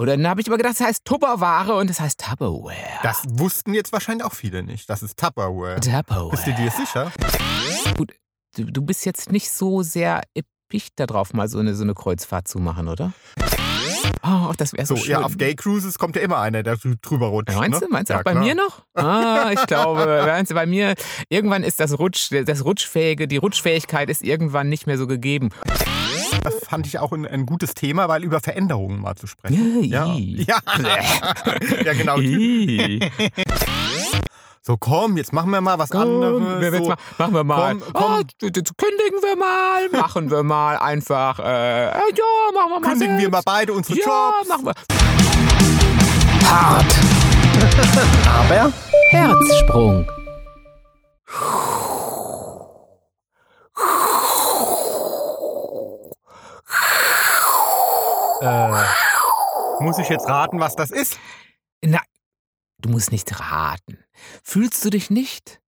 Oder dann habe ich immer gedacht, das heißt Tupperware und das heißt Tupperware. Das wussten jetzt wahrscheinlich auch viele nicht. Das ist Tupperware. Tupperware. Bist du dir sicher? Gut, du, du bist jetzt nicht so sehr erpicht darauf, mal so eine, so eine Kreuzfahrt zu machen, oder? Oh, das wäre so, So, schön. ja, auf Gay Cruises kommt ja immer einer, der drü- drüber rutscht. Meinst ne? du? Meinst du Ja, auch bei klar. mir noch? Ah, ich glaube, meinst du, bei mir, irgendwann ist das Rutsch, das Rutschfähige, die Rutschfähigkeit ist irgendwann nicht mehr so gegeben. Das fand ich auch ein, ein gutes Thema, weil über Veränderungen mal zu sprechen. Ja, ja. ja genau. So, komm, jetzt machen wir mal was Komm, anderes. wir- jetzt So, ma- machen wir mal. Komm, komm. Oh, d- d- kündigen wir mal, machen wir mal einfach. Äh, äh, ja, machen wir mal. kündigen wir mal selbst. beide unsere Ja, Jobs. machen wir. Hart. Aber Herzsprung. Äh, muss ich jetzt raten, was das ist? Na, du musst nicht raten. Fühlst du dich nicht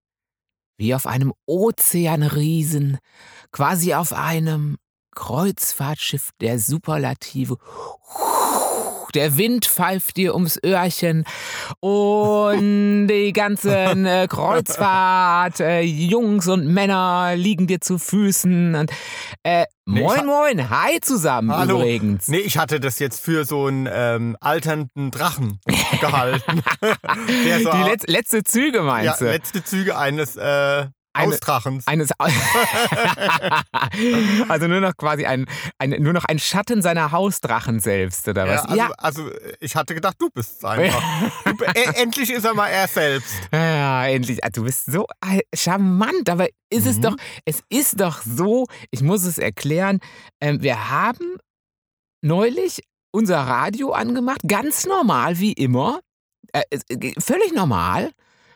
wie auf einem Ozeanriesen, quasi auf einem Kreuzfahrtschiff der Superlative? Der Wind pfeift dir ums Öhrchen und die ganzen äh, Kreuzfahrt, äh, Jungs und Männer liegen dir zu Füßen. Und, äh, Nee, moin, moin, hi zusammen Hallo. übrigens. Nee, ich hatte das jetzt für so einen ähm, alternden Drachen gehalten. Der so, Die letz letzte Züge ja, meinst du? letzte Züge eines äh, Eine- Ausdrachens. Eines also nur noch quasi ein, ein nur noch ein Schatten seiner Hausdrachen selbst oder Ja, was? also, also ich hatte gedacht, du bist es einfach. Du, e- endlich ist er mal er selbst. Ja, endlich. Ah, Du bist so äh, charmant, aber ist es Mhm. doch, es ist doch so, ich muss es erklären, ähm, wir haben neulich unser Radio angemacht, ganz normal wie immer, äh, es- äh, völlig normal.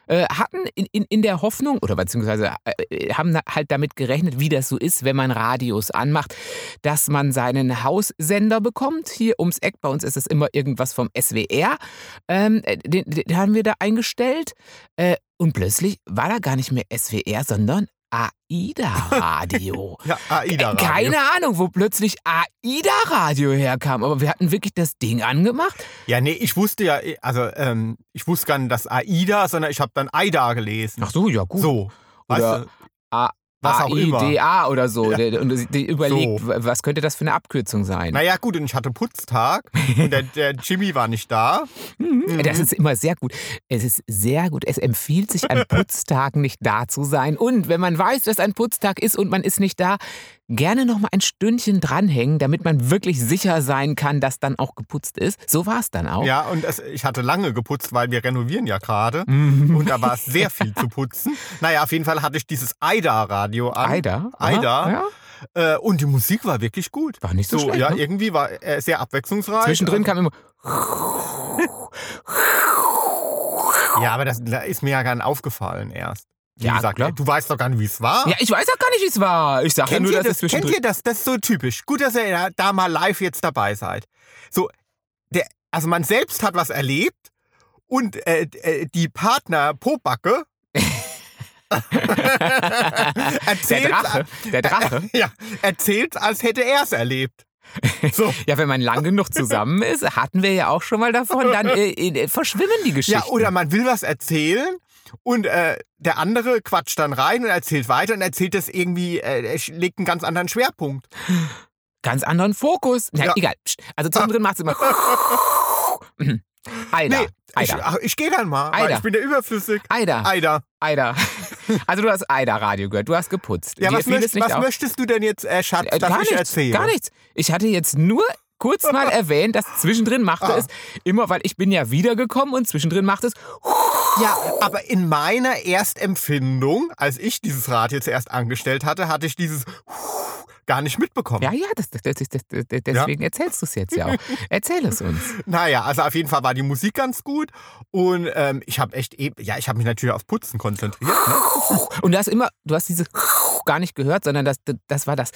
Äh, hatten in, in, in der Hoffnung, oder beziehungsweise äh, haben halt damit gerechnet, wie das so ist, wenn man Radios anmacht, dass man seinen Haussender bekommt. Hier ums Eck, bei uns ist es immer irgendwas vom SWR. Ähm, äh, den, den haben wir da eingestellt. Äh, und plötzlich war da gar nicht mehr SWR, sondern AIDA-Radio. Ja, AIDA. Äh, Keine Ahnung, wo plötzlich AIDA-Radio herkam. Aber wir hatten wirklich das Ding angemacht. Ja, nee, ich wusste ja, also ähm, ich wusste gar nicht, dass AIDA, sondern ich habe dann AIDA gelesen. Ach so, ja gut. So, weißt Oder du, A- was auch immer. AIDA oder so. Ja. Und die- die überlegt, So. was könnte das für eine Abkürzung sein? Naja, gut, und ich hatte Putztag und der, der Jimmy war nicht da. Mhm. Das ist immer sehr gut. Es ist sehr gut. Es empfiehlt sich an Putztagen nicht da zu sein. Und wenn man weiß, dass ein Putztag ist und man ist nicht da, gerne noch mal ein Stündchen dranhängen, damit man wirklich sicher sein kann, dass dann auch geputzt ist. So war es dann auch. Ja, und es, ich hatte lange geputzt, weil wir renovieren ja gerade. Mhm. Und da war es sehr viel zu putzen. Naja, auf jeden Fall hatte ich dieses AIDA-Radio an. Aida. AIDA. Ja. Äh, und die Musik war wirklich gut. War nicht so, schlecht. ja, ne? irgendwie war äh, sehr abwechslungsreich. Zwischendrin kam immer. Ja, aber das da ist mir ja gar nicht aufgefallen erst. Wie Ja, gesagt, klar. du weißt doch gar nicht, wie es war. Ja, ich weiß auch gar nicht, wie es war. Ich sage ja Kennt, nur, dass das, es kennt zwischendrin. ihr das? Das ist so typisch. Gut, dass ihr da- mal live jetzt dabei seid. So, der, also man selbst hat was erlebt und äh, äh, die Partner Pobacke Der erzählt, Drache. Der Drache. ja, erzählt, als hätte er es erlebt. So. Ja, wenn man lang genug zusammen ist, hatten wir ja auch schon mal davon, dann äh, äh, verschwimmen die Geschichten. Ja, oder man will was erzählen und äh, der andere quatscht dann rein und erzählt weiter und erzählt das irgendwie, äh, er legt einen ganz anderen Schwerpunkt. Ganz anderen Fokus. Na, Ja. egal. Also zwischendrin macht es immer. Aida. Nee, ich, Aida. ach, ich gehe dann mal, Aida. ich bin ja überflüssig. Aida. Aida. Aida. Also du hast Aida-Radio gehört. Du hast geputzt. Ja, Dir was, möcht, was möchtest du denn jetzt, äh, Schatz, Äh, dass gar ich nichts, erzähle? gar nichts. Ich hatte jetzt nur kurz mal erwähnt, dass zwischendrin machte Ah. es immer, weil ich bin ja wiedergekommen und zwischendrin macht es. Ja, aber in meiner Erstempfindung, als ich dieses Rad jetzt erst angestellt hatte, hatte ich dieses gar nicht mitbekommen. Ja, ja, das, das, das, deswegen erzählst du es jetzt ja auch. Erzähl es uns. Naja, also auf jeden Fall war die Musik ganz gut und ähm, ich habe echt, eben, ja, ich habe mich natürlich aufs Putzen konzentriert. Ne? Und du hast immer, du hast diese gar nicht gehört, sondern das, das war das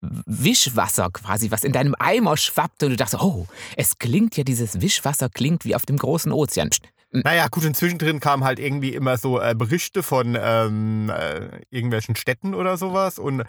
Wischwasser quasi, was in deinem Eimer schwappte und du dachtest, oh, es klingt ja, dieses Wischwasser klingt wie auf dem großen Ozean. Psst, Naja, gut, und zwischendrin kamen halt irgendwie immer so äh, Berichte von ähm, äh, irgendwelchen Städten oder sowas. Und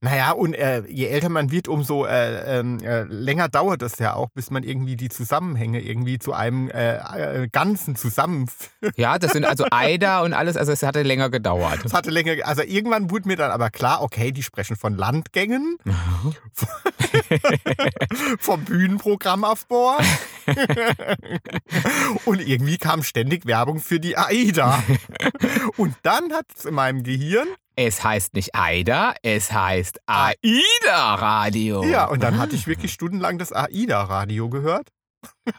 naja, und äh, je älter man wird, umso äh, ähm, äh, länger dauert es ja auch, bis man irgendwie die Zusammenhänge irgendwie zu einem äh, Ganzen zusammenführt. Ja, das sind also Eider und alles, also es hatte länger gedauert. Das hatte länger, also irgendwann wurde mir dann aber klar, okay, die sprechen von Landgängen, vom Bühnenprogrammaufbau. und irgendwie kam ständig Werbung für die AIDA. Und dann hat es in meinem Gehirn, Es heißt nicht Eider, es heißt AIDA-Radio. ja, und dann hatte ich wirklich stundenlang das AIDA-Radio gehört.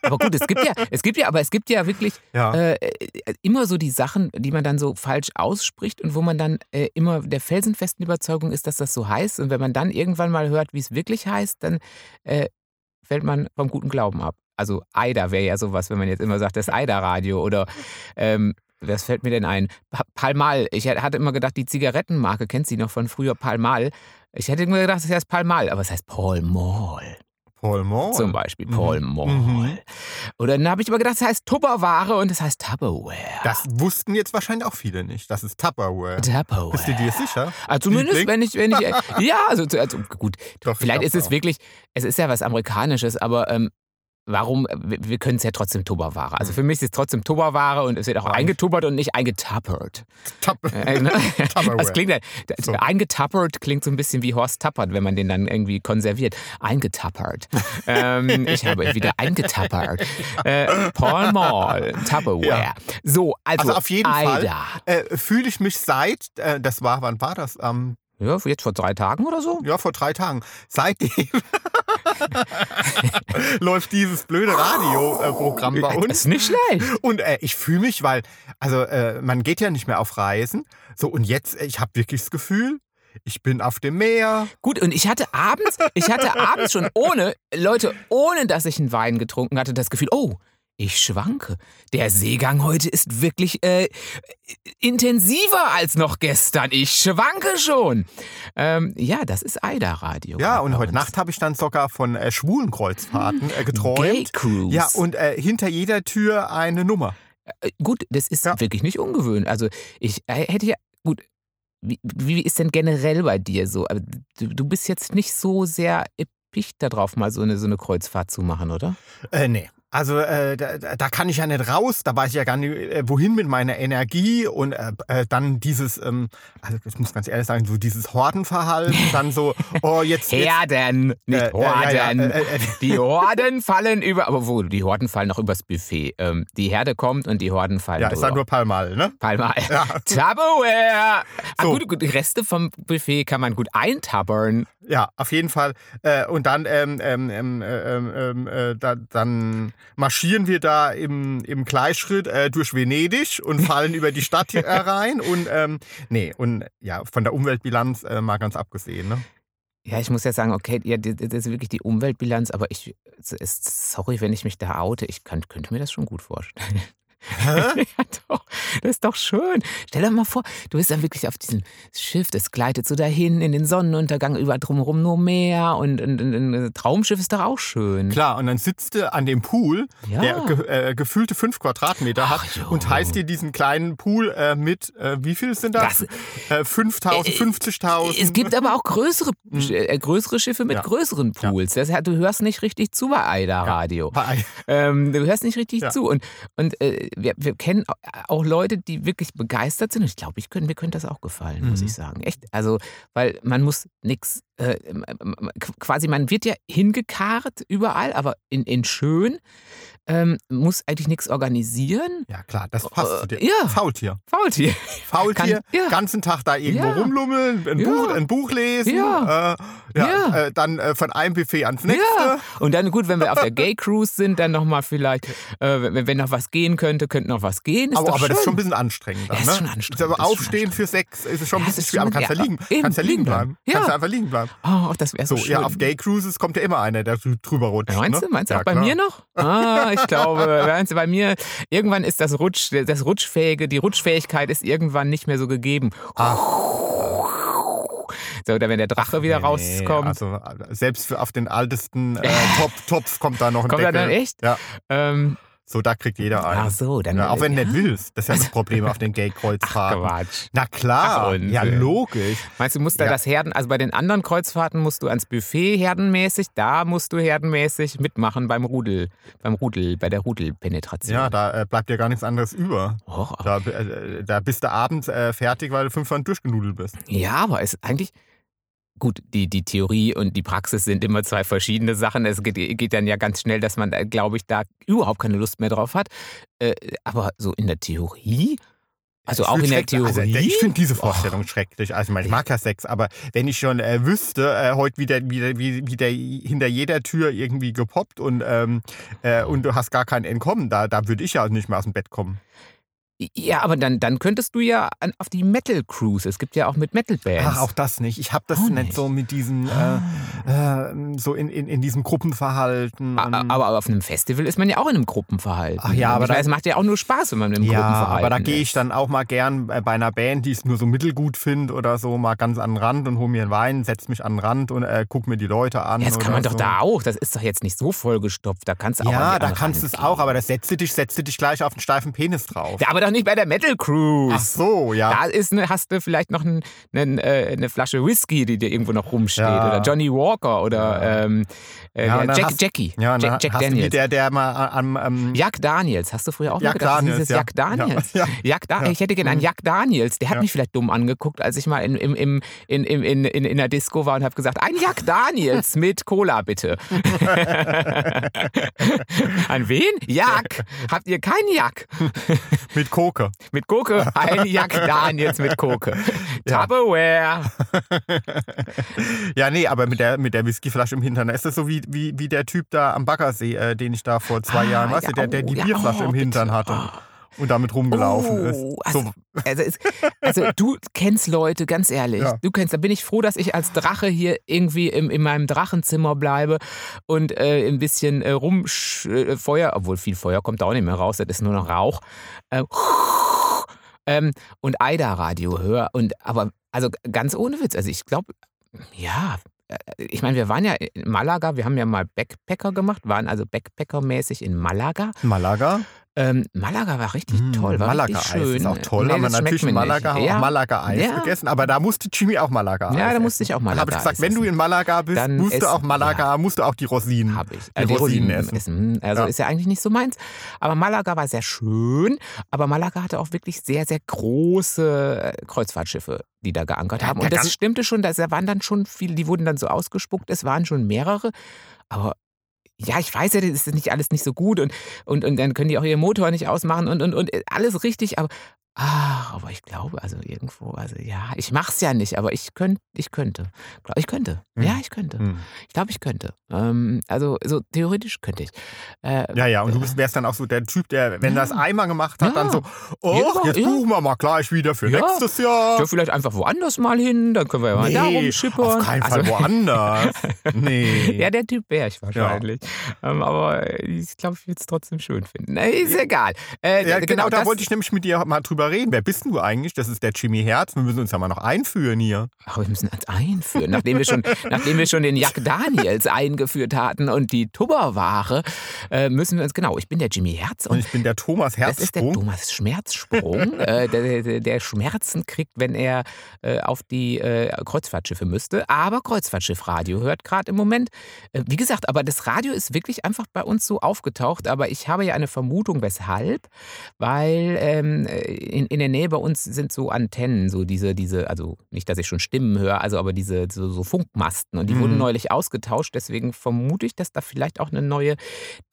Aber gut, es gibt ja, es gibt ja, aber es gibt ja wirklich Ja. äh, äh, immer so die Sachen, die man dann so falsch ausspricht und wo man dann äh, immer der felsenfesten Überzeugung ist, dass das so heißt. Und wenn man dann irgendwann mal hört, wie es wirklich heißt, dann äh, fällt man vom guten Glauben ab. Also AIDA wäre ja sowas, wenn man jetzt immer sagt, das AIDA-Radio oder ähm, was fällt mir denn ein? Pa- Palmal. Ich hatte immer gedacht, die Zigarettenmarke, kennt sie noch von früher, Palmal. Ich hätte immer gedacht, es heißt Palmal, aber es heißt Paul Mall. Paul Moore. Zum Beispiel Mhm. Paul Mall. Mhm. Oder dann habe ich immer gedacht, es heißt Tupperware und es heißt Tupperware. Das wussten jetzt wahrscheinlich auch viele nicht. Das ist Tupperware. Tupperware. Bist du dir sicher? Also zumindest, wenn ich, wenn ich, ja, also, also gut, Doch, ich vielleicht ist es auch. wirklich, es ist ja was Amerikanisches, aber ähm, warum, wir, können es ja trotzdem Tupperware. Also für mich ist es trotzdem Tupperware und es wird auch Nein. eingetuppert und nicht eingetappert. Tup Äh, ne? Das klingt ja, So. eingetappert klingt so ein bisschen wie Horst Tappert, wenn man den dann irgendwie konserviert. Eingetappert. ähm, ich habe wieder eingetappert. Äh, Paul Mall, Tupperware. Ja. So, also, Also auf jeden Fall Aida. äh, fühle ich mich seit, äh, das war, wann war das? Am Ja, jetzt vor drei Tagen oder so? Ja, vor drei Tagen. Seitdem läuft dieses blöde Radioprogramm bei Das uns. ist nicht schlecht. Und äh, ich fühle mich, weil, also äh, man geht ja nicht mehr auf Reisen. So, und jetzt, äh, ich habe wirklich das Gefühl, ich bin auf dem Meer. Gut, und ich hatte abends, ich hatte abends schon ohne, Leute, ohne dass ich einen Wein getrunken hatte, das Gefühl, oh, ich schwanke. Der Seegang heute ist wirklich äh, intensiver als noch gestern. Ich schwanke schon. Ähm, ja, das ist Aida-Radio. Ja, und heute. Nacht habe ich dann sogar von äh, Schwulenkreuzfahrten äh, geträumt. Gay Cruise. Ja, und äh, hinter jeder Tür eine Nummer. Äh, Gut, das ist Ja. wirklich nicht ungewöhnlich. Also ich äh, hätte ja, gut, wie, wie ist denn generell bei dir so? Du, du bist jetzt nicht so sehr erpicht darauf, mal so eine, so eine Kreuzfahrt zu machen, oder? Äh, nee. Also äh, da, da kann ich ja nicht raus, da weiß ich ja gar nicht, äh, wohin mit meiner Energie und äh, äh, dann dieses, ähm, also ich muss ganz ehrlich sagen, so dieses Hordenverhalten, dann so, oh jetzt, jetzt Herden, nicht Äh, Horden. ja, ja, ja, äh, äh, Die Horden fallen über, aber wo, die Horden fallen noch übers Buffet. Ähm, die Herde kommt und die Horden fallen ja, ist drüber. halt nur Palmal, ne? Palmal. Ja. Tupperware. Ah, So. gut, gut, die Reste vom Buffet kann man gut eintabbern. Ja, auf jeden Fall. Äh, und dann, ähm, ähm, ähm, äh, ähm, äh, da, dann marschieren wir da im, im Gleichschritt äh, durch Venedig und fallen über die Stadt hier rein. Und ähm, nee, und ja, von der Umweltbilanz äh, mal ganz abgesehen. Ne? Ja, ich muss ja sagen, okay, ja, das ist wirklich die Umweltbilanz, aber ich, sorry, wenn ich mich da oute, ich kann, könnte mir das schon gut vorstellen. Hä? ja, doch. Das ist doch schön. Stell dir mal vor, du bist dann wirklich auf diesem Schiff, das gleitet so dahin in den Sonnenuntergang, über drumherum nur Meer und, und, und ein Traumschiff ist doch auch schön. Klar, und dann sitzt du an dem Pool, Ja. der ge äh, gefühlte fünf Quadratmeter Ach, hat jo. und heißt dir diesen kleinen Pool äh, mit, äh, wie viel sind das? Das- Äh, 5000, Äh, 50.000. Es gibt aber auch größere, äh, größere Schiffe mit Ja. größeren Pools. Das, heißt, du hörst nicht richtig zu bei Aida Radio. Ähm, du hörst nicht richtig Ja. zu. Und, und äh, wir, wir kennen auch Leute, die wirklich begeistert sind. Und ich glaube, ich könnt, mir könnte das auch gefallen, muss Mhm. ich sagen. Echt. Also, weil man muss nichts, äh, ähm, ähm, quasi, man wird ja hingekarrt überall, aber in, in schön, ähm, muss eigentlich nichts organisieren. Ja, klar, das passt zu dir. Äh, ja. Faultier. Faultier. Faultier, Kann- ja. ganzen Tag da irgendwo Ja. rumlummeln, ein, Ja. Buch, ein Buch lesen, Ja. Äh. Äh, dann äh, von einem Buffet ans nächste. Ja, und dann gut, wenn wir auf der Gay Cruise sind, dann nochmal vielleicht, äh, wenn, wenn noch was gehen könnte, könnte noch was gehen. Ist aber aber das ist schon ein bisschen anstrengend. Dann, Ja, ist ne? schon anstrengend, Aber ist schon aufstehen für sechs ist schon ein bisschen das schwer. Aber schon- kannst ja, liegen, kannst ja liegen bleiben. Kannst ja einfach liegen bleiben. Oh, das wäre so, So, schön. ja, auf Gay Cruises kommt ja immer einer, der drü- drüber rutscht. Meinst ne? du? Meinst du Ja, auch bei klar. mir noch? Ah, ich glaube, meinst du, bei mir, irgendwann ist das Rutsch, das Rutschfähige, die Rutschfähigkeit ist irgendwann nicht mehr so gegeben. So, oder wenn der Drache wieder Nee, rauskommt. Also selbst auf den altesten äh, Top, Topf kommt da noch ein Kommt da Deckel. dann echt? Ja. ähm, So, da kriegt jeder einen. Ach so, dann. Ja, auch wenn du ja. nicht willst. Das ist ja das Problem auf den Gay-Kreuzfahrten. Quatsch. Na klar, Ach, ja logisch. Meinst du, musst da Ja. das Herden, also bei den anderen Kreuzfahrten musst du ans Buffet herdenmäßig, da musst du herdenmäßig mitmachen beim Rudel, beim Rudel, bei der Rudelpenetration. Ja, da äh, bleibt dir gar nichts anderes über. Aber- Da, äh, da bist du abends äh, fertig, weil du fünfmal durchgenudelt bist. ja, aber es ist eigentlich. Gut, die, die Theorie und die Praxis sind immer zwei verschiedene Sachen. Es geht, geht dann ja ganz schnell, dass man, glaube ich, da überhaupt keine Lust mehr drauf hat. Äh, aber so in der Theorie, also auch in der schrecklich- also, Theorie. ich finde diese Vorstellung schrecklich. Also, ich, meine, ich mag ja Sex, aber wenn ich schon äh, wüsste, äh, heute wieder, wieder, wie, wieder hinter jeder Tür irgendwie gepoppt und, ähm, äh, und du hast gar kein Entkommen, da, da würde ich ja nicht mehr aus dem Bett kommen. Ja, aber dann, dann könntest du ja an, auf die Metal Cruise. Es gibt ja auch mit Metal Bands. Ach, auch das nicht. Ich habe das nicht. nicht. so mit diesen, Ah. äh, äh, so in, in, in diesem Gruppenverhalten. A- und- Aber auf einem Festival ist man ja auch in einem Gruppenverhalten. Ach ja, aber ich weiß, da- es macht ja auch nur Spaß, wenn man im ja, Gruppenverhalten aber da gehe ich dann auch mal gern äh, bei einer Band, die es nur so mittelgut finde oder so, mal ganz an den Rand und hole mir einen Wein, setze mich an den Rand und äh, guck mir die Leute an. Ja, das kann man doch so. da auch. Das ist doch jetzt nicht so vollgestopft. Da kannst du auch Ja, da kannst du es auch, aber das setze dich, setze dich gleich auf den steifen Penis drauf. Ja, aber doch nicht bei der Metal Cruise. Ach so, ja. Da ist ne, hast du vielleicht noch äh, eine Flasche Whisky, die dir irgendwo noch rumsteht. Ja. Oder Johnny Walker oder ähm, äh, Ja, dann Jack, hast- Jackie. ja, Jack, Jack Daniels. der, der mal am. am Jack Daniels, hast du früher auch Jack mal gedacht, Daniels, dieses ja. Jack Daniels? Ja, Jack da. Ich hätte gerne einen Mhm. Jack Daniels. Der hat mich vielleicht dumm angeguckt, als ich mal in, im, im, in, in, in, in, in der Disco war und habe gesagt, ein Jack Daniels mit Cola bitte. An wen? Jack. Habt ihr keinen Jack? mit Koke. Mit Koke? Ein Jack Daniels mit Koke. Tupperware. Ja, nee, aber mit der, mit der Whiskyflasche im Hintern. Ist das so wie, wie, wie der Typ da am Baggersee, äh, den ich da vor zwei Ah, Jahren, weißt ja, du, der, der oh, die ja, Bierflasche oh, im Hintern bitte. hatte und damit rumgelaufen Oh, ist. also, So, also, es, also du kennst Leute, ganz ehrlich. Ja. Du kennst, da bin ich froh, dass ich als Drache hier irgendwie im, in meinem Drachenzimmer bleibe und äh, ein bisschen äh, rumfeuer, obwohl viel Feuer kommt da auch nicht mehr raus, das ist nur noch Rauch. Äh, ähm, und Aida-Radio höre. Und aber, also ganz ohne Witz, also ich glaube, ja. Äh, Ich meine, wir waren ja in Malaga, wir haben ja mal Backpacker gemacht, waren also Backpacker-mäßig in Malaga. Malaga. Ähm, Malaga war richtig Mm, toll, war Malaga-Eis richtig schön. ist auch toll. Nee, haben wir natürlich in Malaga nicht. auch ja. Malaga-Eis Ja. gegessen, aber da musste Jimmy auch Malaga-Eis Ja, da musste ich auch Da habe ich gesagt, wenn du in Malaga bist, Dann musst du auch Malaga, musst du auch die Rosinen, Habe ich. die Äh, die Rosinen Rosinen essen. essen. Also Ja. ist ja eigentlich nicht so meins. Aber Malaga war sehr schön. Aber Malaga hatte auch wirklich sehr, sehr große äh, Kreuzfahrtschiffe, die da geankert Ja, haben. ja, Und das stimmte schon, da waren dann schon viele, die wurden dann so ausgespuckt. Es waren schon mehrere. Aber ja, ich weiß ja, das ist nicht alles nicht so gut und, und, und dann können die auch ihren Motor nicht ausmachen und, und, und alles richtig, aber, ah, aber ich glaube, also irgendwo, also ja, ich mach's ja nicht, aber ich könnte, ich könnte. Ich könnte. Hm. Ja, ich könnte. Hm. Ich glaube, ich könnte. Ähm, also so theoretisch könnte ich. Äh, Ja, ja, und du bist, wärst dann auch so der Typ, der, wenn Ja. das einmal gemacht hat, Ja. dann so, oh, jetzt ja. buchen wir mal gleich wieder für nächstes Jahr. ja, vielleicht einfach woanders mal hin, dann können wir ja mal da rumschippern. auf keinen Fall Also- woanders. Nee. Ja, der Typ wäre ich wahrscheinlich. Ähm, aber ich glaube, ich würde es trotzdem schön finden. Nee, ist egal. Äh, Ja, genau, da wollte ich nämlich mit dir mal drüber reden. Wer bist denn du eigentlich? Das ist der Jimmy Herz. Wir müssen uns ja mal noch einführen hier. Ach, wir müssen uns einführen. Nachdem wir schon, nachdem wir schon den Jack Daniels eingeführt hatten und die Tupperware, äh, müssen wir uns, genau, ich bin der Jimmy Herz Und und ich bin der Thomas das ist der Herzsprung. Thomas Schmerzsprung, äh, der, der, der Schmerzen kriegt, wenn er äh, auf die äh, Kreuzfahrtschiffe müsste. Aber Kreuzfahrtschiffradio hört gerade im Moment. Äh, wie gesagt, aber das Radio ist wirklich einfach bei uns so aufgetaucht. Aber ich habe ja eine Vermutung, weshalb. Weil ähm, in, in der Nähe bei uns sind so Antennen, so diese, diese, also nicht, dass ich schon Stimmen höre, also aber diese so, so Funkmasten. Und die Mhm. wurden neulich ausgetauscht. Deswegen vermute ich, dass da vielleicht auch eine neue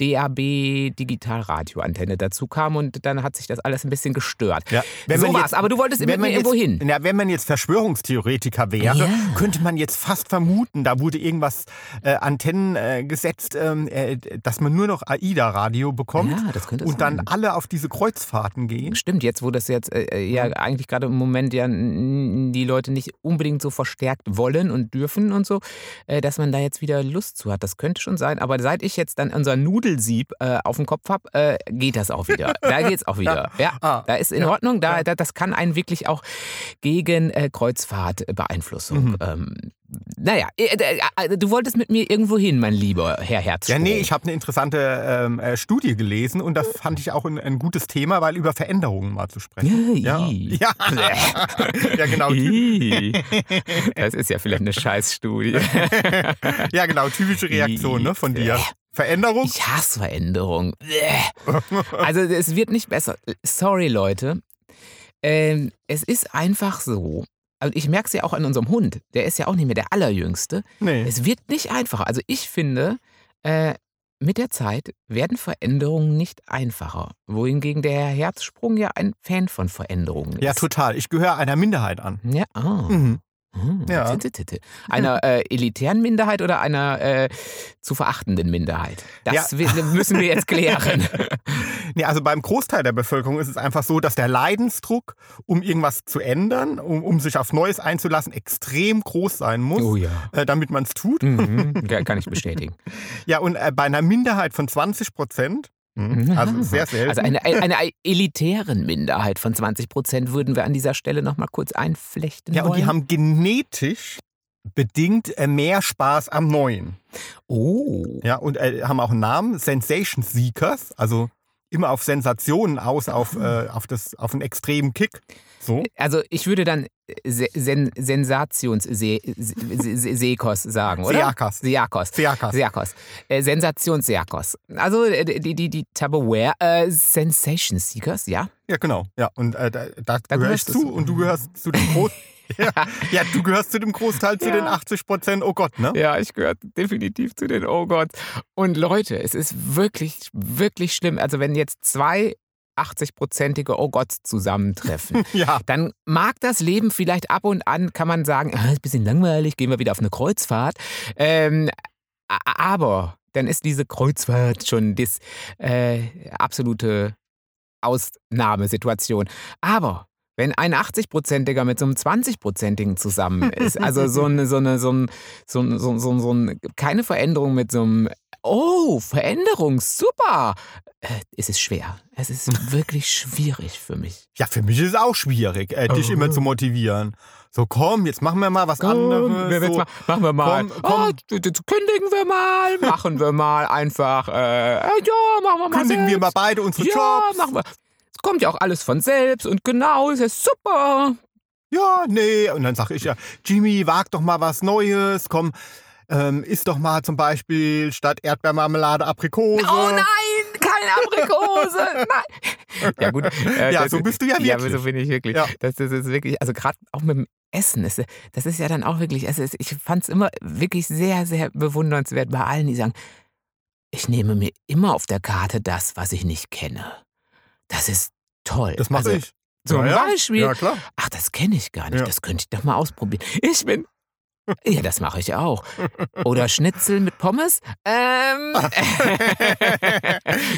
DAB Digitalradioantenne dazu kam und dann hat sich das alles ein bisschen gestört. Ja, wenn so war's, aber du wolltest man irgendwo hin. Ja, wenn man jetzt Verschwörungstheoretiker wäre, Ja. könnte man jetzt fast vermuten, da wurde irgendwas äh, Antennen äh, gesetzt, ähm, äh, dass man nur noch AIDA-Radio bekommt Ja, das könnte und dann sein. alle auf diese Kreuzfahrten gehen. Stimmt, jetzt wo das jetzt äh, ja eigentlich gerade im Moment ja die Leute nicht unbedingt so verstärkt wollen und dürfen und so, äh, dass man da jetzt wieder Lust zu hat. Das könnte schon sein. Aber seit ich jetzt dann unser Nudelsieb äh, auf dem Kopf habe, äh, geht das auch wieder. Da geht's auch wieder. Ja, Ah, da ist in ja, Ordnung. Da, ja. da, das kann einen wirklich auch gegen äh, Kreuzfahrtbeeinflussung Mhm. ähm, naja, äh, äh, äh, du wolltest mit mir irgendwo hin, mein lieber Herr Herz. Ja, nee, ich habe eine interessante ähm, äh, Studie gelesen und das fand ich auch ein, ein, gutes Thema, weil über Veränderungen mal zu sprechen. Ja, ja, ja genau. das ist ja vielleicht eine Scheißstudie. ja, genau, typische Reaktion ne, von dir. Veränderung? Ich hasse Veränderung. Also es wird nicht besser. Sorry, Leute. Ähm, es ist einfach so, ich merke es ja auch an unserem Hund, der ist ja auch nicht mehr der Allerjüngste. Nee. Es wird nicht einfacher. Also ich finde, äh, mit der Zeit werden Veränderungen nicht einfacher. Wohingegen der Herr Herzsprung ja ein Fan von Veränderungen ist. Ja, total. Ich gehöre einer Minderheit an. Ja, ah. Mhm. Hm, Ja. Einer äh, elitären Minderheit oder einer äh, zu verachtenden Minderheit? Das Ja. müssen wir jetzt klären. Nee, also beim Großteil der Bevölkerung ist es einfach so, dass der Leidensdruck, um irgendwas zu ändern, um, um sich auf Neues einzulassen, extrem groß sein muss, oh ja. äh, damit man es tut. Mhm, kann kann ich bestätigen. Ja, und äh, bei einer Minderheit von 20 Prozent, also sehr selten, Also eine, eine elitären Minderheit von 20 Prozent würden wir an dieser Stelle noch mal kurz einflechten ja, und wollen. die haben genetisch bedingt äh, mehr Spaß am Neuen. oh. Ja, und äh, haben auch einen Namen, Sensation Seekers, also immer auf Sensationen aus, auf, äh, auf, das, auf einen extremen Kick. So. Also ich würde dann Se Sen Sensationsseekos sagen, oder? Seakos. Seakos. Seakos. Seakos. Äh, Sensationsseakos. Also äh, die, die, die Tupperware äh, Sensation Seekers, ja. Ja, genau. Ja, und äh, da, da, Da gehöre ich gehörst du zu und du gehörst zu dem Groß ja, ja, du gehörst zu dem Großteil, zu Ja. den 80 Prozent. Oh Gott, ne? Ja, ich gehöre definitiv zu den Oh Gott. Und Leute, es ist wirklich, wirklich schlimm. Also wenn jetzt zwei 80-prozentige Oh Gott zusammentreffen, Ja. dann mag das Leben vielleicht ab und an, kann man sagen, ah, ist ein bisschen langweilig, gehen wir wieder auf eine Kreuzfahrt. Ähm, aber dann ist diese Kreuzfahrt schon das äh, absolute Ausnahmesituation. Aber wenn ein 80-Prozentiger mit so einem 20-Prozentigen zusammen ist, also so eine, so eine, so ein, so ein, so ein, so ein, so ein keine Veränderung mit so einem Oh, Veränderung, super! Äh, es ist schwer. Es ist wirklich schwierig für mich. Ja, für mich ist es auch schwierig, äh, dich Oh. immer zu motivieren. So, komm, jetzt machen wir mal was anderes. wir- jetzt So. mal, machen wir mal. Komm, komm. Oh, d- kündigen wir mal. Machen wir mal einfach. Äh, äh, ja, machen wir mal. Kündigen wir selbst. mal beide unsere Ja, Jobs. machen wir. Kommt ja auch alles von selbst und genau, ist super. Ja, nee. Und dann sage ich ja, Jimmy, wag doch mal was Neues. Komm, ähm, isst doch mal zum Beispiel statt Erdbeermarmelade Aprikose. Oh nein, keine Aprikose. nein. Ja, gut. äh, Ja, das- so bist du ja Ja, wirklich. so bin ich wirklich. Ja. Das, das ist wirklich, also gerade auch mit dem Essen, ist, das ist ja dann auch wirklich, also ich fand es immer wirklich sehr, sehr bewundernswert bei allen, die sagen, ich nehme mir immer auf der Karte das, was ich nicht kenne. Das ist toll. Das mache also, ich. Zum ja. Beispiel, Ja, klar. ach, das kenne ich gar nicht, Ja. das könnte ich doch mal ausprobieren. Ich bin ja, das mache ich auch. Oder Schnitzel mit Pommes. Ähm,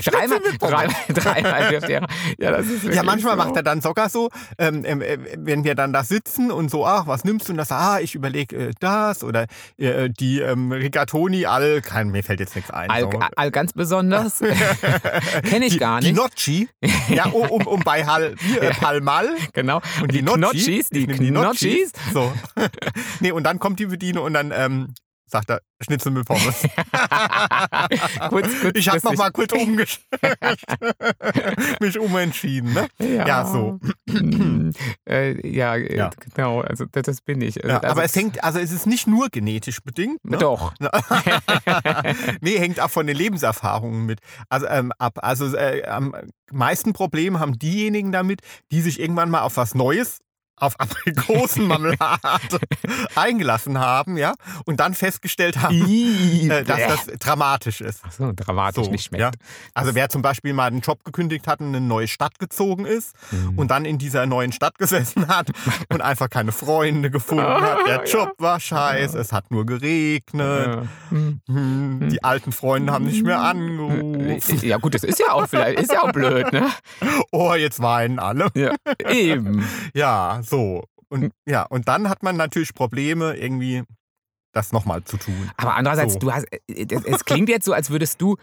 dreimal, mit Pommes. dreimal, dreimal dürft ihr. Ja, das ist Ja, manchmal so. macht er dann sogar so, ähm, ähm, äh, wenn wir dann da sitzen und so, ach, was nimmst du? Und das, ah, ich überlege äh, das oder äh, die ähm, Rigatoni, all, kein, mir fällt jetzt nichts ein. Al, so. al ganz besonders. Kenne ich die, gar Die nicht. Nocci, ja, um, um, bei Hal, äh, Palmal. genau. Und die die Knotschis, die die Knotschis. So. nee, und dann kommt die Bedienung und dann ähm, sagt er, Schnitzel mit Pommes. kurz, kurz, ich habe noch mal kurz umgesch mich umentschieden. Ne? Ja, so. äh, ja, äh, Ja. genau. Also das, das bin ich. Ja, also, aber es hängt, also es ist nicht nur genetisch bedingt. Ne? Doch. nee, hängt auch von den Lebenserfahrungen mit also, ähm, ab. Also äh, am meisten Problem haben diejenigen damit, die sich irgendwann mal auf was Neues, auf Aprikosenmarmelade eingelassen haben, ja, und dann festgestellt haben, äh, dass das dramatisch ist. Ach so, dramatisch So, nicht schmeckt. ja. Also wer zum Beispiel mal einen Job gekündigt hat und in eine neue Stadt gezogen ist Mhm. und dann in dieser neuen Stadt gesessen hat und einfach keine Freunde gefunden hat. Der Ja. Job war scheiße, es hat nur geregnet. Ja. Hm. Hm, Die alten Freunde haben nicht mehr angerufen. ja gut, das ist ja auch vielleicht, ist ja auch blöd, ne? Oh, jetzt weinen alle. Ja, eben. Ja, so. Und, ja, und dann hat man natürlich Probleme, irgendwie das nochmal zu tun. Aber andererseits, So. du hast, äh, es, es klingt jetzt so, als würdest du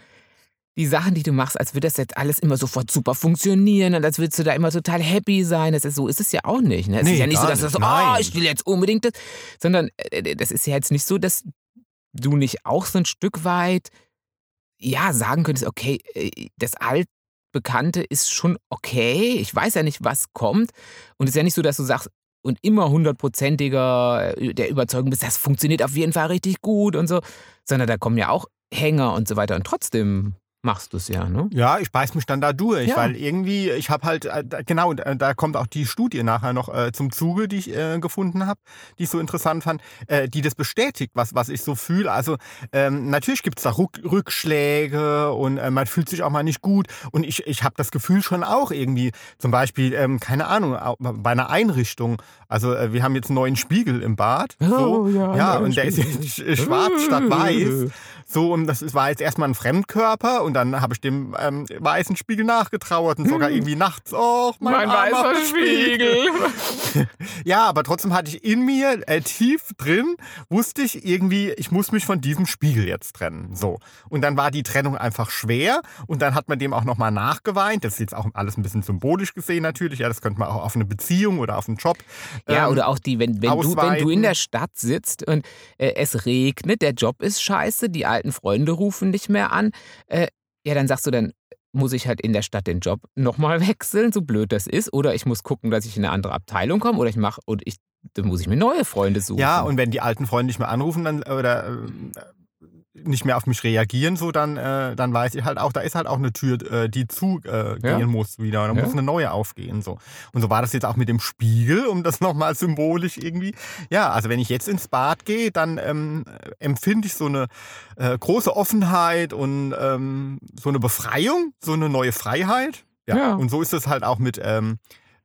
die Sachen, die du machst, als würde das jetzt alles immer sofort super funktionieren und als würdest du da immer total happy sein. Das ist, so ist es ja auch nicht. Ne? Es Nee, ist ja nicht so, dass du so, oh, ich will jetzt unbedingt das, sondern äh, das ist ja jetzt nicht so, dass du nicht auch so ein Stück weit, ja, sagen könntest, okay, äh, das Altbekannte ist schon okay. Ich weiß ja nicht, was kommt. Und es ist ja nicht so, dass du sagst, und immer hundertprozentiger äh, der Überzeugung bist, das funktioniert auf jeden Fall richtig gut und so, sondern da kommen ja auch Hänger und so weiter und trotzdem machst du es ja, ne? Ja, ich beiß mich dann da durch, Ja. weil irgendwie, ich habe halt, äh, genau, da kommt auch die Studie nachher noch äh, zum Zuge, die ich äh, gefunden habe, die ich so interessant fand, äh, die das bestätigt, was, was ich so fühle. Also ähm, natürlich gibt es da Ruck, Rückschläge und man fühlt sich auch mal nicht gut und ich, ich habe das Gefühl schon auch irgendwie, zum Beispiel, ähm, keine Ahnung, bei einer Einrichtung, also wir haben jetzt einen neuen Spiegel im Bad. So, Oh, ja, ja, und der ist jetzt schwarz statt weiß. So, und das war jetzt erstmal ein Fremdkörper und dann habe ich dem ähm, weißen Spiegel nachgetrauert und sogar irgendwie nachts, oh, mein, armer Ja, aber trotzdem hatte ich in mir, äh, tief drin, wusste ich irgendwie, ich muss mich von diesem Spiegel jetzt trennen. So. Und dann war die Trennung einfach schwer und dann hat man dem auch nochmal nachgeweint. Das ist jetzt auch alles ein bisschen symbolisch gesehen natürlich. Ja, das könnte man auch auf eine Beziehung oder auf einen Job. Ja, ähm, oder auch die, wenn, wenn, du, wenn du in der Stadt sitzt und äh, es regnet, der Job ist scheiße, die alten Freunde rufen nicht mehr an, äh, ja, dann sagst du, dann muss ich halt in der Stadt den Job nochmal wechseln, so blöd das ist, oder ich muss gucken, dass ich in eine andere Abteilung komme, oder ich mache, und ich, dann muss ich mir neue Freunde suchen. Ja, und wenn die alten Freunde nicht mehr anrufen dann, oder äh, nicht mehr auf mich reagieren, so dann, äh, dann weiß ich halt auch, da ist halt auch eine Tür, äh, die zugehen äh, Ja. muss wieder. Da Ja. muss eine neue aufgehen. So. Und so war das jetzt auch mit dem Spiegel, um das nochmal symbolisch irgendwie. Ja, also wenn ich jetzt ins Bad gehe, dann ähm, empfinde ich so eine äh, große Offenheit und ähm, so eine Befreiung, so eine neue Freiheit. Ja. Ja. Und so ist es halt auch mit ähm,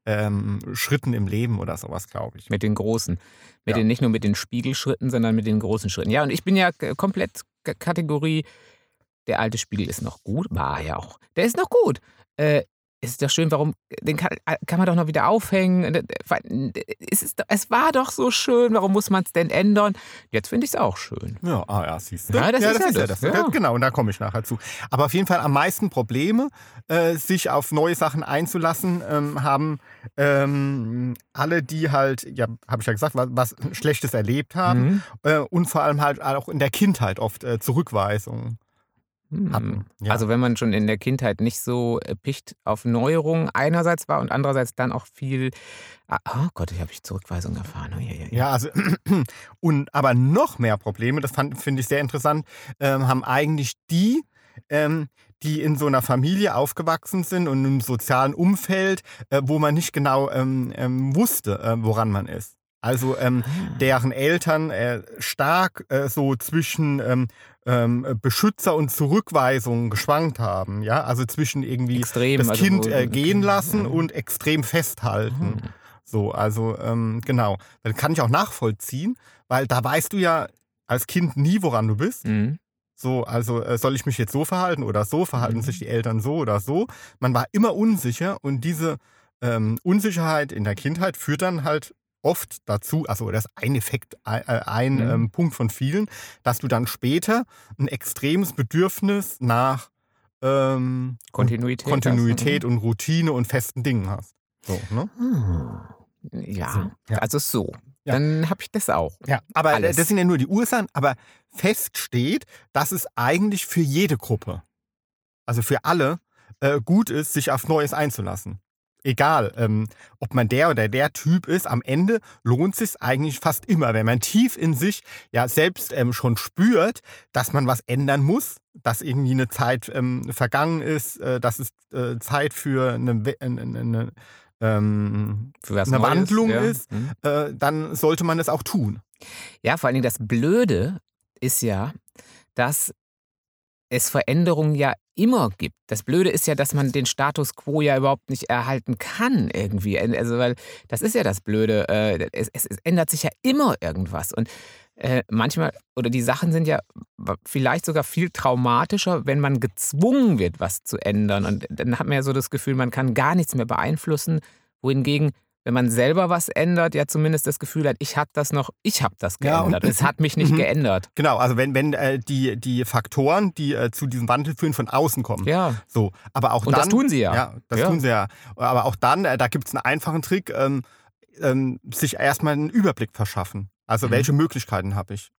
ähm, Schritten im Leben oder sowas, glaube ich. Mit den großen. Mit Ja. den, nicht nur mit den Spiegelschritten, sondern mit den großen Schritten. Ja, und ich bin ja komplett Kategorie, der alte Spiegel ist noch gut. War ja auch. Der ist noch gut. Äh, ist doch schön, warum, den kann, kann man doch noch wieder aufhängen. Äh, Es, ist, es war doch so schön, warum muss man es denn ändern? Jetzt finde ich es auch schön. Ja, ah ja, siehst du. Ja, das ist ja das, ja. Genau, und da komme ich nachher zu. Aber auf jeden Fall am meisten Probleme, äh, sich auf neue Sachen einzulassen, ähm, haben ähm, alle, die halt, ja, habe ich ja gesagt, was, was Schlechtes erlebt haben Mhm. äh, und vor allem halt auch in der Kindheit oft äh, Zurückweisungen. Hatten. Ja. Also wenn man schon in der Kindheit nicht so äh, picht auf Neuerungen einerseits war und andererseits dann auch viel, ah, oh Gott, ich habe ich Zurückweisung erfahren. Oh, ja, ja, ja. Also und aber noch mehr Probleme, das fand- finde ich sehr interessant, ähm, haben eigentlich die, ähm, die in so einer Familie aufgewachsen sind und im sozialen Umfeld, äh, wo man nicht genau ähm, ähm, wusste, äh, woran man ist. Also ähm, Ah. deren Eltern äh, stark äh, so zwischen ähm, ähm, Beschützer und Zurückweisung geschwankt haben, ja, also zwischen irgendwie Extrem. das also Kind äh, gehen lassen Mhm. und extrem festhalten. Mhm. So, also ähm, genau. Das kann ich auch nachvollziehen, weil da weißt du ja als Kind nie, woran du bist. Mhm. So, also äh, soll ich mich jetzt so verhalten oder so? Verhalten Mhm. sich die Eltern so oder so? Man war immer unsicher und diese ähm, Unsicherheit in der Kindheit führt dann halt oft dazu, also das ist ein Effekt, ein, äh, ein Mhm. ähm, Punkt von vielen, dass du dann später ein extremes Bedürfnis nach ähm, Kontinuität. Kontinuität und Routine und festen Dingen hast. So, ne? Hm. Ja, So, ja. also so. Ja. Dann habe ich das auch. Ja, aber Alles. das sind ja nur die Ursachen, aber fest steht, dass es eigentlich für jede Gruppe, also für alle, äh, gut ist, sich auf Neues einzulassen. Egal, ähm, ob man der oder der Typ ist, am Ende lohnt sich eigentlich fast immer, wenn man tief in sich ja selbst ähm, schon spürt, dass man was ändern muss, dass irgendwie eine Zeit ähm, vergangen ist, äh, dass es äh, Zeit für eine, We- eine, eine, eine ähm, Eine Neues, Wandlung ja. ist. Mhm. äh, dann sollte man es auch tun. Ja, vor allen Dingen das Blöde ist ja, dass es Veränderungen ja immer gibt. Das Blöde ist ja, dass man den Status quo ja überhaupt nicht erhalten kann irgendwie. Also, weil das ist ja das Blöde. äh, Es, es, es ändert sich ja immer irgendwas. Und äh, manchmal, oder die Sachen sind ja vielleicht sogar viel traumatischer, wenn man gezwungen wird, was zu ändern. Und dann hat man ja so das Gefühl, man kann gar nichts mehr beeinflussen. Wohingegen wenn man selber was ändert, ja zumindest das Gefühl hat, ich habe das noch, ich habe das Ja, und- geändert. es hat mich nicht Mhm. geändert. Genau, also wenn, wenn äh, die, die Faktoren, die äh, zu diesem Wandel führen, von außen kommen. Ja. So, aber auch Und dann, das tun sie ja. Ja, das Ja. tun sie ja. Aber auch dann, äh, da gibt es einen einfachen Trick, ähm, ähm, sich erstmal einen Überblick verschaffen. Also Mhm. welche Möglichkeiten habe ich?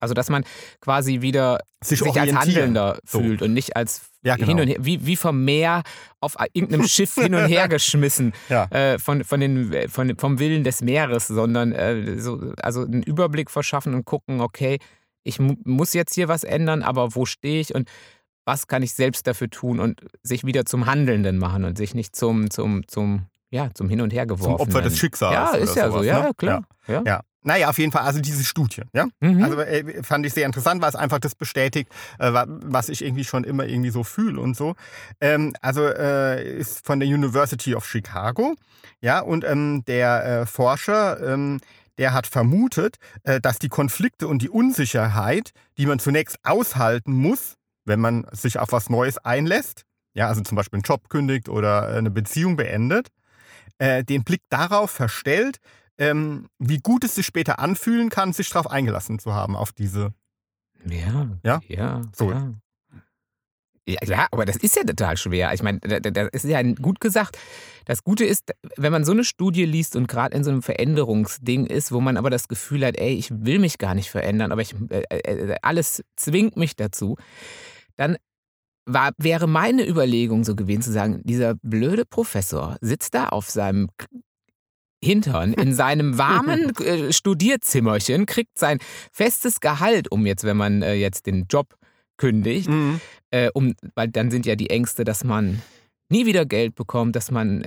Also dass man quasi wieder Sich, sich als. Handelnder So. fühlt und nicht als Ja, genau. hin und her, wie, wie vom Meer auf irgendeinem Schiff hin und her geschmissen Ja. äh, von, von den, von, vom Willen des Meeres, sondern äh, so, also einen Überblick verschaffen und gucken, okay, ich mu muss jetzt hier was ändern, aber wo stehe ich und was kann ich selbst dafür tun und sich wieder zum Handelnden machen und sich nicht zum, zum, zum, ja, zum Hin und Her geworfen. Opfer des Schicksals Ja, ist ja so, sowas, ja, ne? klar. Ja. Ja. Naja, auf jeden Fall, also diese Studie, ja. Mhm. Also äh, fand ich sehr interessant, weil es einfach das bestätigt, äh, wa- was ich irgendwie schon immer irgendwie so fühle und so. Ähm, also äh, ist von der University of Chicago, ja, und ähm, der äh, Forscher, ähm, der hat vermutet, äh, dass die Konflikte und die Unsicherheit, die man zunächst aushalten muss, wenn man sich auf was Neues einlässt, ja, also zum Beispiel einen Job kündigt oder äh, eine Beziehung beendet, den Blick darauf verstellt, ähm, wie gut es sich später anfühlen kann, sich darauf eingelassen zu haben, auf diese. Ja, Ja? ja, So. klar. Ja, ja, aber das ist ja total schwer. Ich meine, da- da- das ist ja gut gesagt. Das Gute ist, wenn man so eine Studie liest und gerade in so einem Veränderungsding ist, wo man aber das Gefühl hat, ey, ich will mich gar nicht verändern, aber ich, äh, äh, alles zwingt mich dazu, dann war, wäre meine Überlegung so gewesen zu sagen, dieser blöde Professor sitzt da auf seinem Hintern in seinem warmen äh, Studierzimmerchen, kriegt sein festes Gehalt, um jetzt, wenn man äh, jetzt den Job kündigt, äh, um, weil dann sind ja die Ängste, dass man nie wieder Geld bekommt, dass man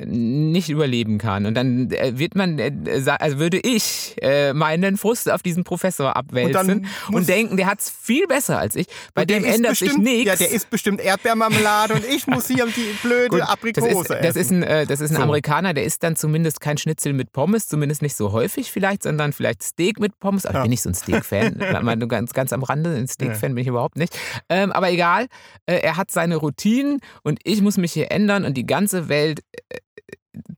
nicht überleben kann. Und dann äh, wird man, äh, also würde ich äh, meinen Frust auf diesen Professor abwälzen und, muss- denken, der hat es viel besser als ich. Bei Und dem ändert sich bestimmt- nichts. Ja, der isst bestimmt Erdbeermarmelade und ich muss hier die blöde Gut, das Aprikose ist, das ist essen. ein, äh, das ist ein So. Amerikaner, der isst dann zumindest kein Schnitzel mit Pommes, zumindest nicht so häufig vielleicht, sondern vielleicht Steak mit Pommes. Aber ich Ja. bin nicht so ein Steak-Fan. Ganz, ganz am Rande, ein Steak-Fan bin ich überhaupt nicht. Ähm, aber egal, äh, er hat seine Routinen und ich muss mich hier ändern und die ganze Welt, äh,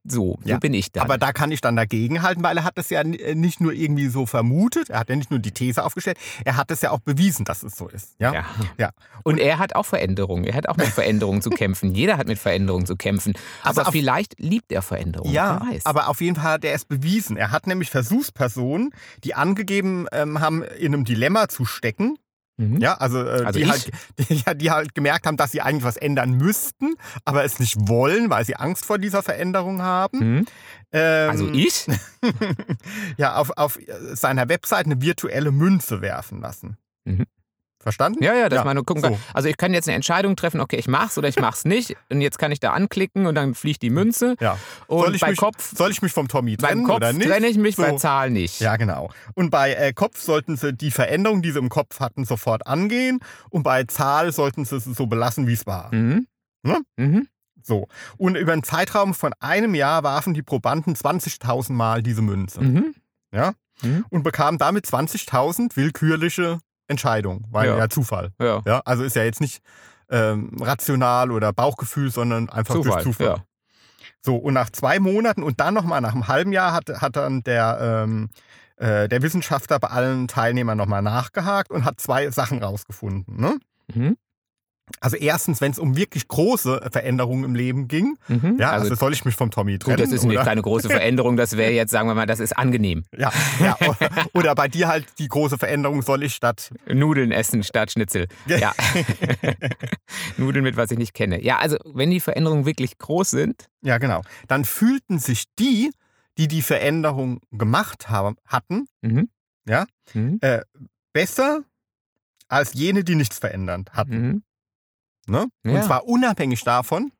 so, so Ja, bin ich dann. Aber da kann ich dann dagegen halten, weil er hat es ja äh, nicht nur irgendwie so vermutet, er hat ja nicht nur die These aufgestellt, er hat es ja auch bewiesen, dass es so ist. Ja. ja. Ja. Und er hat auch Veränderungen. Er hat auch mit Veränderungen zu kämpfen. Jeder hat mit Veränderungen zu kämpfen. Also Aber auf- vielleicht liebt er Veränderungen. Ja, aber auf jeden Fall hat er es bewiesen. Er hat nämlich Versuchspersonen, die angegeben ähm, haben, in einem Dilemma zu stecken. Mhm. Ja, also, äh, Also die, halt, die, die halt gemerkt haben, dass sie eigentlich was ändern müssten, aber es nicht wollen, weil sie Angst vor dieser Veränderung haben. Mhm. Ähm, Also ich? ja, auf, auf seiner Website eine virtuelle Münze werfen lassen. Mhm. Verstanden? Ja, ja, dass Ja, man nur gucken so. kann. Also ich kann jetzt eine Entscheidung treffen, okay, ich mach's oder ich mach's nicht. Und jetzt kann ich da anklicken und dann fliegt die Münze. Ja. Und soll, ich bei mich, Kopf, soll ich mich vom Tommy beim trennen Kopf oder nicht? trenne ich mich, So. bei Zahl nicht. Ja, genau. Und bei äh, Kopf sollten sie die Veränderung, die sie im Kopf hatten, sofort angehen. Und bei Zahl sollten sie es so belassen, wie es war. Mhm. Ne? Mhm. So. Und über einen Zeitraum von einem Jahr warfen die Probanden 20.000 Mal diese Münze. Mhm. Ja? Mhm. Und bekamen damit 20.000 willkürliche Entscheidungen. Weil Ja. ja, Zufall. Ja. Ja? Also ist ja jetzt nicht ähm, rational oder Bauchgefühl, sondern einfach Zufall. durch Zufall. Ja. So, und nach zwei Monaten und dann nochmal nach einem halben Jahr hat, hat dann der, ähm, äh, der Wissenschaftler bei allen Teilnehmern nochmal nachgehakt und hat zwei Sachen rausgefunden. Ne? Mhm. Also erstens, wenn es um wirklich große Veränderungen im Leben ging, Mhm. ja, also also, soll ich mich vom Tommy trennen? gut, das ist eine, keine große Veränderung. Das wäre jetzt, sagen wir mal, das ist angenehm. Ja, ja. Oder bei dir halt die große Veränderung, soll ich statt. Nudeln essen statt Schnitzel. Ja. Nudeln mit was ich nicht kenne. Ja, also wenn die Veränderungen wirklich groß sind, Ja, genau. Dann fühlten sich die, die die Veränderung gemacht haben, hatten, mhm. Ja. Mhm. besser als jene, die nichts verändert hatten. Ne? Ja. Und zwar unabhängig davon,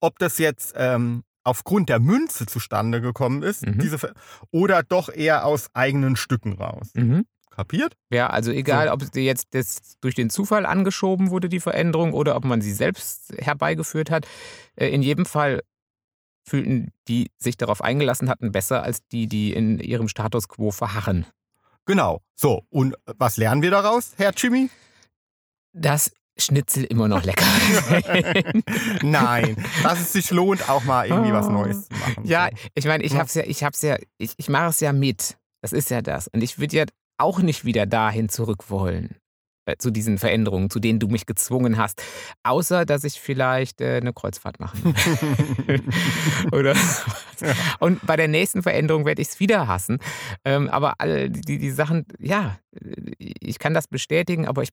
ob das jetzt ähm, aufgrund der Münze zustande gekommen ist, Mhm. diese oder doch eher aus eigenen Stücken raus. Mhm. Kapiert? Ja, also egal, ob sie jetzt das durch den Zufall angeschoben wurde, die Veränderung, oder ob man sie selbst herbeigeführt hat. Äh, In jedem Fall fühlten die sich darauf eingelassen hatten, besser als die, die in ihrem Status quo verharren. Genau. So, und was lernen wir daraus, Herr Jimmy? Dass Schnitzel immer noch lecker. Nein, dass es sich lohnt, auch mal irgendwie was Neues zu machen. ja, ich meine, ich Ja. hab's ja, ich hab's ja, ich, ich mache es ja mit. Das ist ja das. Und ich würde ja auch nicht wieder dahin zurück wollen. äh, Zu diesen Veränderungen, zu denen du mich gezwungen hast. Außer, dass ich vielleicht äh, eine Kreuzfahrt machen will. Oder Und bei der nächsten Veränderung werde ich es wieder hassen. Ähm, aber all die, die Sachen, ja, ich kann das bestätigen, aber ich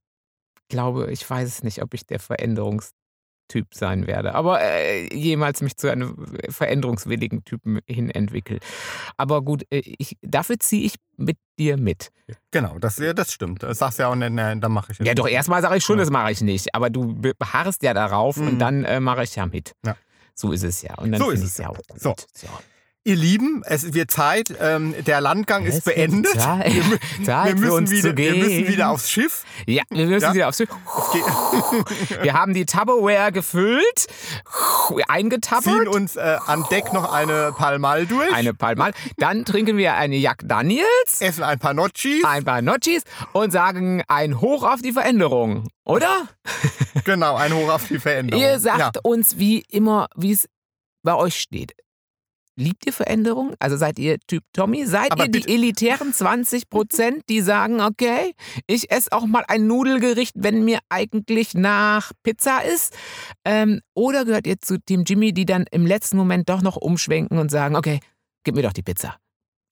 glaube, ich weiß es nicht, ob ich der Veränderungstyp sein werde. Aber äh, jemals mich zu einem veränderungswilligen Typen hin entwickle. Aber gut, äh, ich, dafür ziehe ich mit dir mit. Genau, das, das stimmt. Das sagst du ja auch, nicht, ne, dann mache ich es. Ja, doch, erstmal sage ich schon, Ja. das mache ich nicht. Aber du beharrst ja darauf Mhm. und dann äh, mache ich ja mit. Ja. So ist es ja. Und dann So ist es ja auch gut. So. So. Ihr Lieben, es wird Zeit. Ähm, der Landgang ist Es wird beendet. Zeit, Wir, Zeit wir, müssen wieder, wir müssen wieder aufs Schiff. Ja, wir müssen Ja. wieder aufs Schiff. Wir haben die Tupperware gefüllt, Ziehen eingetappert, uns äh, an Deck noch eine Palmal durch. eine Palmal. Dann trinken wir eine Jack Daniels, essen ein paar Notchis. ein paar Notchis und sagen ein Hoch auf die Veränderung. Oder? Genau, ein Hoch auf die Veränderung. Ihr sagt ja. uns wie immer, wie es bei euch steht. Liebt ihr Veränderung? Also seid ihr Typ Tommy? Seid Aber ihr die elitären 20 Prozent, die sagen, okay, ich esse auch mal ein Nudelgericht, wenn mir eigentlich nach Pizza ist? Ähm, oder gehört ihr zu Team Jimmy, die dann im letzten Moment doch noch umschwenken und sagen, okay, gib mir doch die Pizza.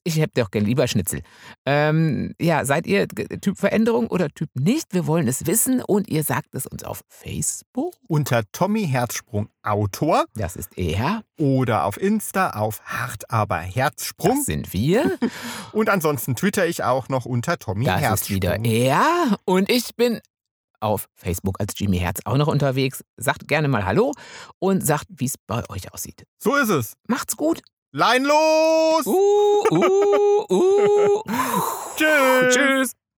Ich hätte doch gern lieber Schnitzel. Ähm, ja, seid ihr Typ Veränderung oder Typ nicht? Wir wollen es wissen und ihr sagt es uns auf Facebook. Unter Tommy Herzsprung Autor Das ist er. oder auf Insta auf Hart aber Herzsprung. Das sind wir. Und ansonsten twitter ich auch noch unter Tommy Das ist Herzsprung. wieder er. Und ich bin auf Facebook als Jimmy Herz auch noch unterwegs. Sagt gerne mal Hallo und sagt, wie es bei euch aussieht. So ist es. Macht's gut. Lein los! Uh, uh, uh. Tschüss! Tschüss.